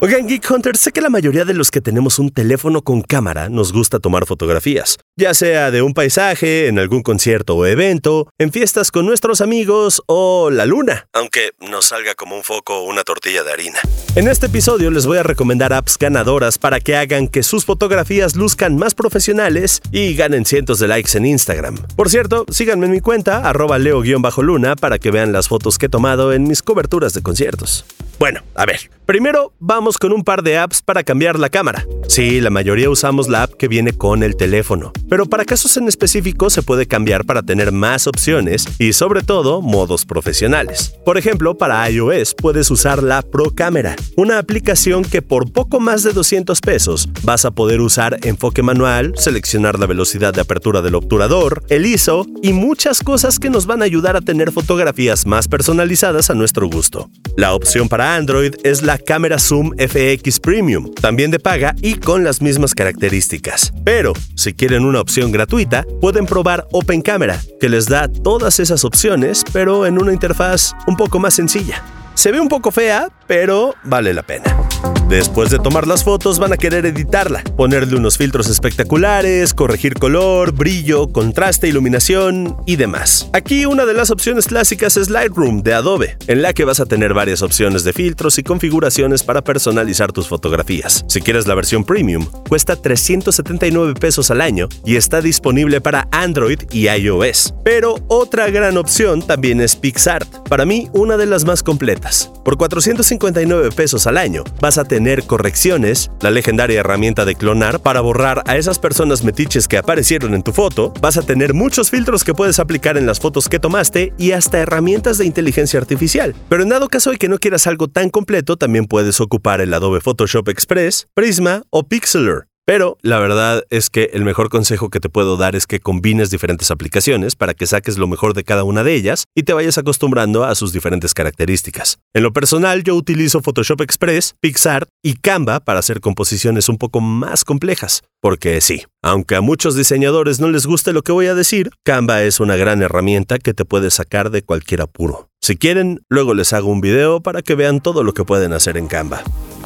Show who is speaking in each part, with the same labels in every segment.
Speaker 1: Oigan, Geek Hunters, sé que la mayoría de los que tenemos un teléfono con cámara nos gusta tomar fotografías, ya sea de un paisaje, en algún concierto o evento, en fiestas con nuestros amigos o la luna, aunque nos salga como un foco o una tortilla de harina. En este episodio les voy a recomendar apps ganadoras para que hagan que sus fotografías luzcan más profesionales y ganen cientos de likes en Instagram. Por cierto, síganme en mi cuenta, arroba leo-luna, para que vean las fotos que he tomado en mis coberturas de conciertos. Bueno, a ver, primero vamos con un par de apps para cambiar la cámara. Sí, la mayoría usamos la app que viene con el teléfono, pero para casos en específico se puede cambiar para tener más opciones y sobre todo modos profesionales. Por ejemplo, para iOS puedes usar la Pro Cámara, una aplicación que por poco más de 200 pesos vas a poder usar enfoque manual, seleccionar la velocidad de apertura del obturador, el ISO y muchas cosas que nos van a ayudar a tener fotografías más personalizadas a nuestro gusto. La opción para Android es la cámara Zoom FX Premium, también de paga y con las mismas características. Pero, si quieren una opción gratuita, pueden probar Open Camera, que les da todas esas opciones, pero en una interfaz un poco más sencilla. Se ve un poco fea, pero vale la pena. Después de tomar las fotos van a querer editarla, ponerle unos filtros espectaculares, corregir color, brillo, contraste, iluminación y demás. Aquí una de las opciones clásicas es Lightroom de Adobe, en la que vas a tener varias opciones de filtros y configuraciones para personalizar tus fotografías. Si quieres la versión premium, cuesta 379 pesos al año y está disponible para Android y iOS. Pero otra gran opción también es PixArt, para mí una de las más completas. Por 459 pesos al año vas a tener correcciones, la legendaria herramienta de clonar para borrar a esas personas metiches que aparecieron en tu foto, vas a tener muchos filtros que puedes aplicar en las fotos que tomaste y hasta herramientas de inteligencia artificial. Pero en dado caso de que no quieras algo tan completo, también puedes ocupar el Adobe Photoshop Express, Prisma o Pixlr. Pero la verdad es que el mejor consejo que te puedo dar es que combines diferentes aplicaciones para que saques lo mejor de cada una de ellas y te vayas acostumbrando a sus diferentes características. En lo personal yo utilizo Photoshop Express, PixArt y Canva para hacer composiciones un poco más complejas. Porque sí, aunque a muchos diseñadores no les guste lo que voy a decir, Canva es una gran herramienta que te puede sacar de cualquier apuro. Si quieren, luego les hago un video para que vean todo lo que pueden hacer en Canva.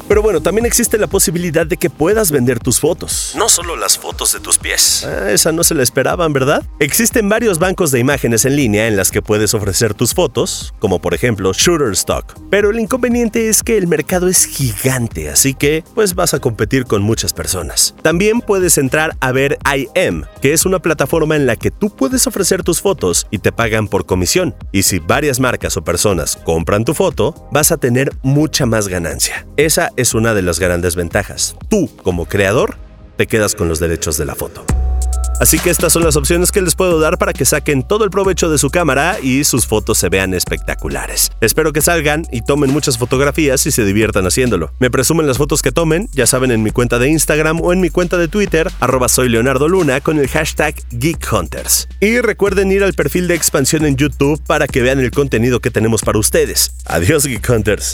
Speaker 1: Pero bueno, también existe la posibilidad de que puedas vender tus fotos. No solo las fotos de tus pies. Ah, esa no se la esperaban, ¿verdad? Existen varios bancos de imágenes en línea en las que puedes ofrecer tus fotos, como por ejemplo Shutterstock. Pero el inconveniente es que el mercado es gigante, así que pues vas a competir con muchas personas. También puedes entrar a ver IM, que es una plataforma en la que tú puedes ofrecer tus fotos y te pagan por comisión. Y si varias marcas o personas compran tu foto, vas a tener mucha más ganancia. Esa es una de las grandes ventajas. Tú, como creador, te quedas con los derechos de la foto. Así que estas son las opciones que les puedo dar para que saquen todo el provecho de su cámara y sus fotos se vean espectaculares. Espero que salgan y tomen muchas fotografías y se diviertan haciéndolo. Me presumen las fotos que tomen, ya saben en mi cuenta de Instagram o en mi cuenta de Twitter, arroba soy Luna con el hashtag GeekHunters. Y recuerden ir al perfil de expansión en YouTube para que vean el contenido que tenemos para ustedes. Adiós Geek Hunters.